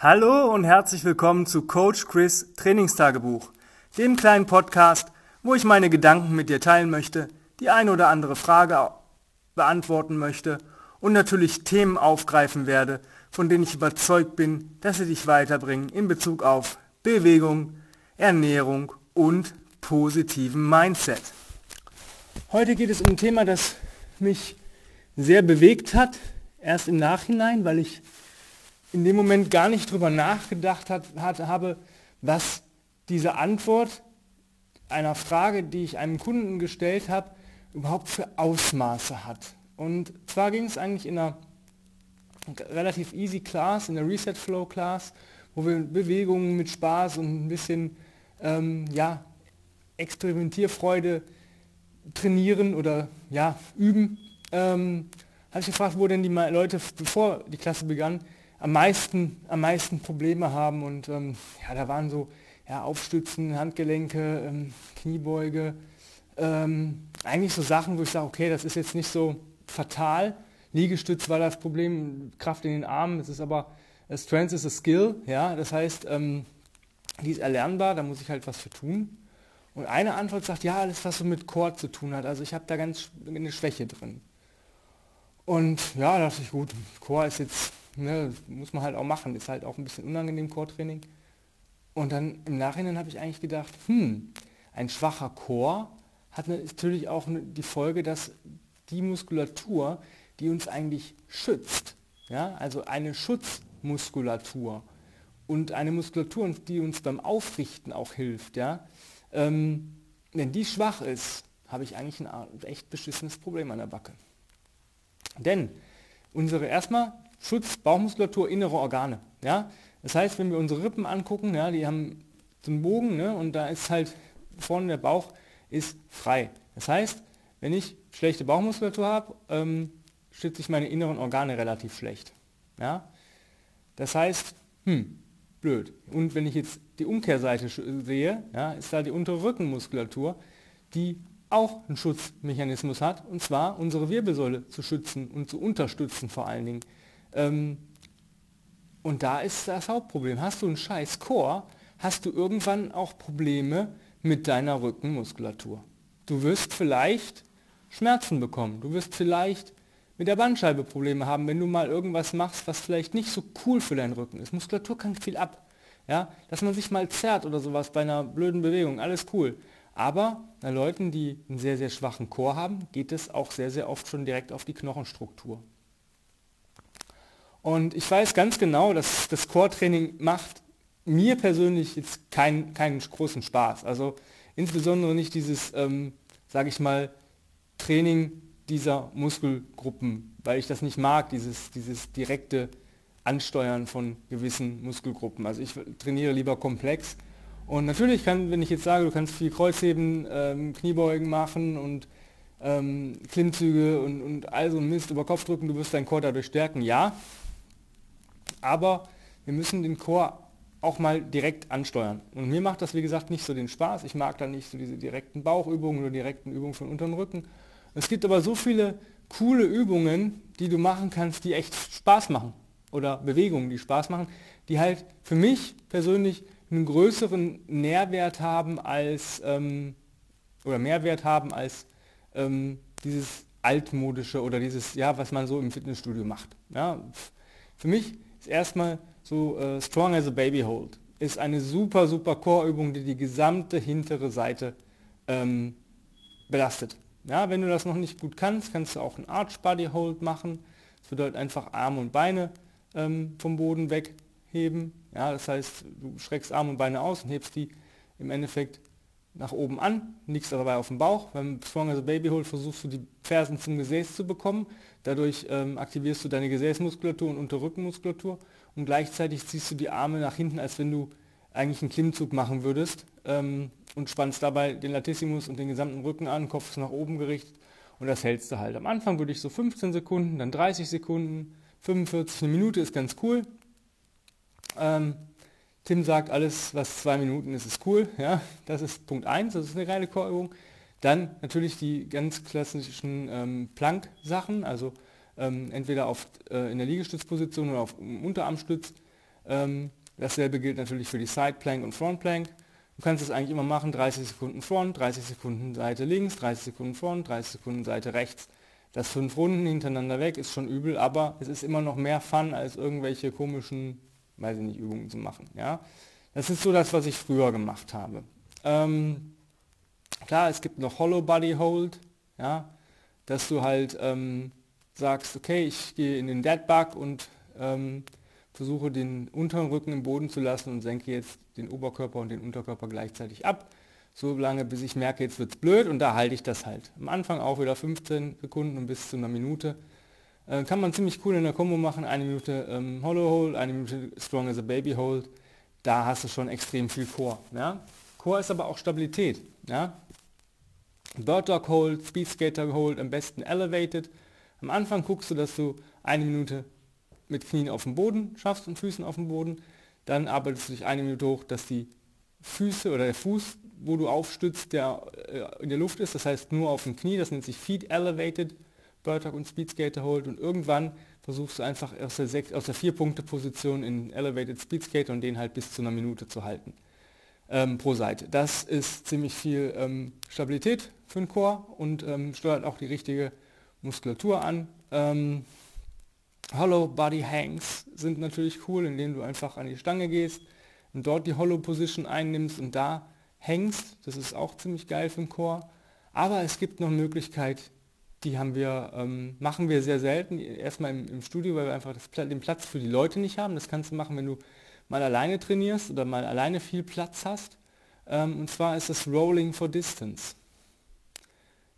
Hallo und herzlich willkommen zu Coach Chris Trainingstagebuch, dem kleinen Podcast, wo ich meine Gedanken mit dir teilen möchte, die eine oder andere Frage beantworten möchte und natürlich Themen aufgreifen werde, von denen ich überzeugt bin, dass sie dich weiterbringen in Bezug auf Bewegung, Ernährung und positiven Mindset. Heute geht es um ein Thema, das mich sehr bewegt hat, erst im Nachhinein, weil ich in dem Moment gar nicht drüber nachgedacht hat, hat, habe, was diese Antwort einer Frage, die ich einem Kunden gestellt habe, überhaupt für Ausmaße hat. Und zwar ging es eigentlich in einer relativ easy Class, in der Reset Flow Class, wo wir Bewegungen mit Spaß und ein bisschen ähm, ja, Experimentierfreude trainieren oder ja, üben. Ähm, habe ich gefragt, wo denn die Leute, bevor die Klasse begann, am meisten, am meisten Probleme haben. Und ähm, ja, da waren so ja, Aufstützen, Handgelenke, ähm, Kniebeuge, ähm, eigentlich so Sachen, wo ich sage, okay, das ist jetzt nicht so fatal. Liegestütz war das Problem, Kraft in den Armen, es ist aber, äh, Strength is a skill, ja, das heißt, ähm, die ist erlernbar, da muss ich halt was für tun. Und eine Antwort sagt, ja, alles, was so mit Core zu tun hat, also ich habe da ganz eine Schwäche drin. Und ja, da dachte ich, gut, Core ist jetzt, ne, muss man halt auch machen, ist halt auch ein bisschen unangenehm, Core-Training. Und dann im Nachhinein habe ich eigentlich gedacht, hm, ein schwacher Core hat natürlich auch die Folge, dass die Muskulatur, die uns eigentlich schützt, ja, also eine Schutzmuskulatur und eine Muskulatur, die uns beim Aufrichten auch hilft, ja, ähm, wenn die schwach ist, habe ich eigentlich ein echt beschissenes Problem an der Backe. Denn unsere erstmal Schutz, Bauchmuskulatur, innere Organe. Ja? Das heißt, wenn wir unsere Rippen angucken, ja, die haben so einen Bogen ne, und da ist halt vorne der Bauch ist frei. Das heißt, wenn ich schlechte Bauchmuskulatur habe, ähm, schütze ich meine inneren Organe relativ schlecht. Ja? Das heißt, hm, blöd. Und wenn ich jetzt die Umkehrseite sehe, ja, ist da die untere Rückenmuskulatur, die auch einen Schutzmechanismus hat, und zwar unsere Wirbelsäule zu schützen und zu unterstützen vor allen Dingen. Ähm, und da ist das Hauptproblem. Hast du einen scheiß Chor, hast du irgendwann auch Probleme mit deiner Rückenmuskulatur. Du wirst vielleicht Schmerzen bekommen. Du wirst vielleicht mit der Bandscheibe Probleme haben, wenn du mal irgendwas machst, was vielleicht nicht so cool für deinen Rücken ist. Muskulatur kann viel ab. Ja? Dass man sich mal zerrt oder sowas bei einer blöden Bewegung, alles cool. Aber bei Leuten, die einen sehr, sehr schwachen Chor haben, geht es auch sehr, sehr oft schon direkt auf die Knochenstruktur. Und ich weiß ganz genau, dass das Core-Training macht mir persönlich jetzt keinen, keinen großen Spaß. Also insbesondere nicht dieses, ähm, sage ich mal, Training dieser Muskelgruppen, weil ich das nicht mag, dieses, dieses direkte Ansteuern von gewissen Muskelgruppen. Also ich trainiere lieber komplex und natürlich kann, wenn ich jetzt sage, du kannst viel Kreuzheben, ähm, Kniebeugen machen und ähm, Klimmzüge und, und all so Mist über Kopf drücken, du wirst deinen Chor dadurch stärken, ja. Aber wir müssen den Chor auch mal direkt ansteuern. Und mir macht das, wie gesagt, nicht so den Spaß. Ich mag da nicht so diese direkten Bauchübungen oder direkten Übungen von unterm Rücken. Es gibt aber so viele coole Übungen, die du machen kannst, die echt Spaß machen. Oder Bewegungen, die Spaß machen, die halt für mich persönlich einen größeren Nährwert haben als ähm, oder Mehrwert haben als ähm, dieses altmodische oder dieses, ja, was man so im Fitnessstudio macht. Ja, für mich ist erstmal so äh, Strong as a Baby Hold ist eine super, super Core-Übung, die die gesamte hintere Seite ähm, belastet. Ja, wenn du das noch nicht gut kannst, kannst du auch einen Arch Body Hold machen. Das bedeutet einfach Arme und Beine ähm, vom Boden wegheben ja, das heißt, du schreckst Arme und Beine aus und hebst die im Endeffekt nach oben an, liegst dabei auf dem Bauch. Beim Strong as a Baby Hold versuchst du die Fersen zum Gesäß zu bekommen. Dadurch ähm, aktivierst du deine Gesäßmuskulatur und Unterrückenmuskulatur und gleichzeitig ziehst du die Arme nach hinten, als wenn du eigentlich einen Klimmzug machen würdest ähm, und spannst dabei den Latissimus und den gesamten Rücken an, Kopf ist nach oben gerichtet und das hältst du halt. Am Anfang würde ich so 15 Sekunden, dann 30 Sekunden, 45, eine Minute ist ganz cool. Ähm, Tim sagt, alles, was zwei Minuten ist, ist cool. Ja, das ist Punkt 1, das ist eine reine Chorübung. Dann natürlich die ganz klassischen ähm, Plank-Sachen, also ähm, entweder auf, äh, in der Liegestützposition oder auf Unterarmstütz. Ähm, dasselbe gilt natürlich für die Side Plank und Front Plank. Du kannst es eigentlich immer machen, 30 Sekunden Front, 30 Sekunden Seite links, 30 Sekunden Front, 30 Sekunden Seite rechts. Das fünf Runden hintereinander weg ist schon übel, aber es ist immer noch mehr Fun, als irgendwelche komischen, weiß ich nicht, Übungen zu machen. Ja? Das ist so das, was ich früher gemacht habe. Ähm, klar, es gibt noch Hollow Body Hold, ja, dass du halt ähm, sagst, okay, ich gehe in den Dead Bug und ähm, versuche den unteren Rücken im Boden zu lassen und senke jetzt den Oberkörper und den Unterkörper gleichzeitig ab. So lange, bis ich merke, jetzt wird es blöd und da halte ich das halt. Am Anfang auch wieder 15 Sekunden und bis zu einer Minute. Äh, kann man ziemlich cool in der Kombo machen. Eine Minute ähm, Hollow Hold, eine Minute Strong as a Baby Hold. Da hast du schon extrem viel Core. Ja? Core ist aber auch Stabilität. Ja? Bird Dog Hold, Speed Skater Hold, am besten Elevated. Am Anfang guckst du, dass du eine Minute mit Knien auf dem Boden schaffst und Füßen auf dem Boden. Dann arbeitest du dich eine Minute hoch, dass die Füße oder der Fuß, wo du aufstützt, der äh, in der Luft ist, das heißt nur auf dem Knie, das nennt sich Feet Elevated, Bird und Speed Skater Hold und irgendwann versuchst du einfach aus der, Vier-Punkte-Position in Elevated Speed Skater und den halt bis zu einer Minute zu halten ähm, pro Seite. Das ist ziemlich viel ähm, Stabilität für den Chor und ähm, steuert auch die richtige Muskulatur an. Ähm, Hollow Body Hangs sind natürlich cool, indem du einfach an die Stange gehst und dort die Hollow Position einnimmst und da hängst. Das ist auch ziemlich geil für den Chor. Aber es gibt noch Möglichkeit, die haben wir, ähm, machen wir sehr selten. Erstmal im, im Studio, weil wir einfach das, den Platz für die Leute nicht haben. Das kannst du machen, wenn du mal alleine trainierst oder mal alleine viel Platz hast. Ähm, und zwar ist das Rolling for Distance.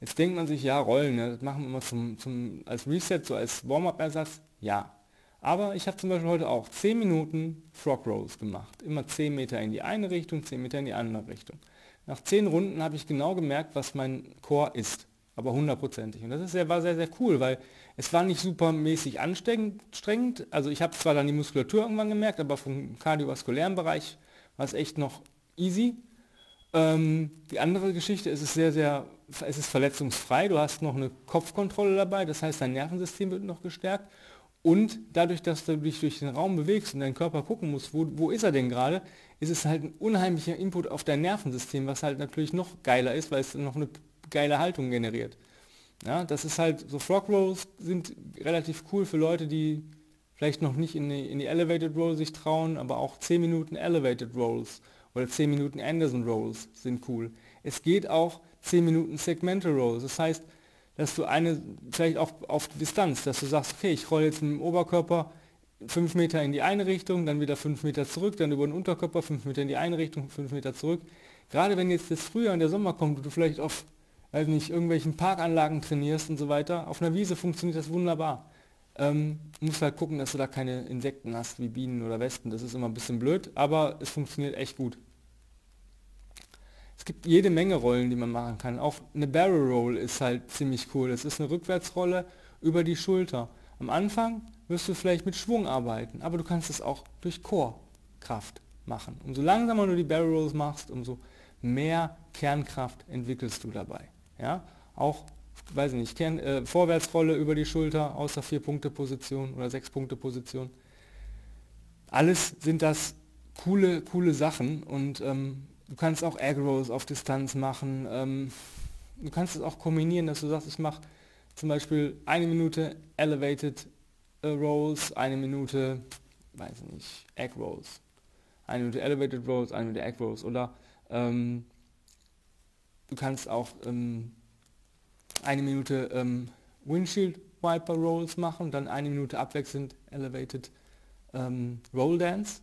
Jetzt denkt man sich, ja, Rollen, ne, das machen wir immer zum, zum, als Reset, so als Warm-up-Ersatz. Ja. Aber ich habe zum Beispiel heute auch 10 Minuten Frog Rolls gemacht. Immer 10 Meter in die eine Richtung, 10 Meter in die andere Richtung. Nach 10 Runden habe ich genau gemerkt, was mein Core ist. Aber hundertprozentig. Und das ist sehr, war sehr, sehr cool, weil es war nicht super mäßig anstrengend. Also ich habe zwar dann die Muskulatur irgendwann gemerkt, aber vom kardiovaskulären Bereich war es echt noch easy. Ähm, die andere Geschichte ist es sehr, sehr, es ist verletzungsfrei. Du hast noch eine Kopfkontrolle dabei, das heißt, dein Nervensystem wird noch gestärkt. Und dadurch, dass du dich durch den Raum bewegst und deinen Körper gucken musst, wo, wo ist er denn gerade, ist es halt ein unheimlicher Input auf dein Nervensystem, was halt natürlich noch geiler ist, weil es noch eine geile Haltung generiert. Ja, das ist halt, so Frog Rolls sind relativ cool für Leute, die vielleicht noch nicht in die, in die Elevated Roll sich trauen, aber auch 10 Minuten Elevated Rolls oder 10 Minuten Anderson Rolls sind cool. Es geht auch 10 Minuten Segmental Rolls. Das heißt, dass du eine, vielleicht auch auf Distanz, dass du sagst, okay, ich rolle jetzt mit dem Oberkörper 5 Meter in die eine Richtung, dann wieder 5 Meter zurück, dann über den Unterkörper 5 Meter in die eine Richtung, 5 Meter zurück. Gerade wenn jetzt das Frühjahr und der Sommer kommt und du vielleicht auf, weiß nicht, irgendwelchen Parkanlagen trainierst und so weiter, auf einer Wiese funktioniert das wunderbar. Ähm, musst halt gucken, dass du da keine Insekten hast, wie Bienen oder Wespen. Das ist immer ein bisschen blöd, aber es funktioniert echt gut. Es gibt jede Menge Rollen, die man machen kann. Auch eine Barrel Roll ist halt ziemlich cool. Es ist eine Rückwärtsrolle über die Schulter. Am Anfang wirst du vielleicht mit Schwung arbeiten, aber du kannst es auch durch Chorkraft machen. Umso langsamer du die Barrel Rolls machst, umso mehr Kernkraft entwickelst du dabei. Ja? Auch, weiß ich nicht, Kern, äh, Vorwärtsrolle über die Schulter aus der 4-Punkte-Position oder 6-Punkte-Position. Alles sind das coole, coole Sachen und ähm, Du kannst auch Egg Rolls auf Distanz machen. Ähm, du kannst es auch kombinieren, dass du sagst, ich mache zum Beispiel eine Minute Elevated äh, Rolls, eine Minute, weiß ich nicht, Egg Rolls. Eine Minute Elevated Rolls, eine Minute Egg Rolls. Oder ähm, du kannst auch ähm, eine Minute ähm, Windshield Wiper Rolls machen, dann eine Minute abwechselnd Elevated ähm, Roll Dance.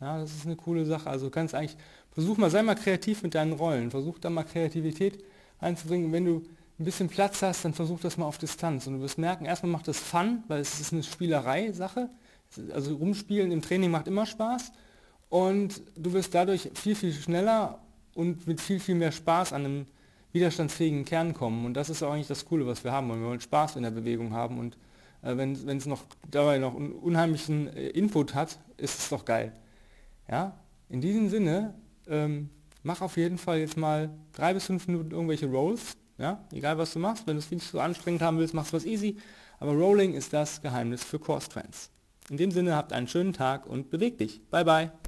Ja, das ist eine coole Sache. Also kannst eigentlich Versuch mal, sei mal kreativ mit deinen Rollen. Versuch da mal Kreativität einzubringen. Wenn du ein bisschen Platz hast, dann versuch das mal auf Distanz. Und du wirst merken, erstmal macht das Fun, weil es ist eine Spielerei-Sache. Also rumspielen im Training macht immer Spaß. Und du wirst dadurch viel, viel schneller und mit viel, viel mehr Spaß an einem widerstandsfähigen Kern kommen. Und das ist auch eigentlich das Coole, was wir haben wollen. Wir wollen Spaß in der Bewegung haben. Und äh, wenn es noch dabei noch einen unheimlichen äh, Input hat, ist es doch geil. Ja? In diesem Sinne ähm, mach auf jeden Fall jetzt mal drei bis fünf Minuten irgendwelche Rolls. Ja, egal was du machst, wenn du es nicht so anstrengend haben willst, machst du was easy. Aber Rolling ist das Geheimnis für Core Strengths. In dem Sinne habt einen schönen Tag und beweg dich. Bye bye.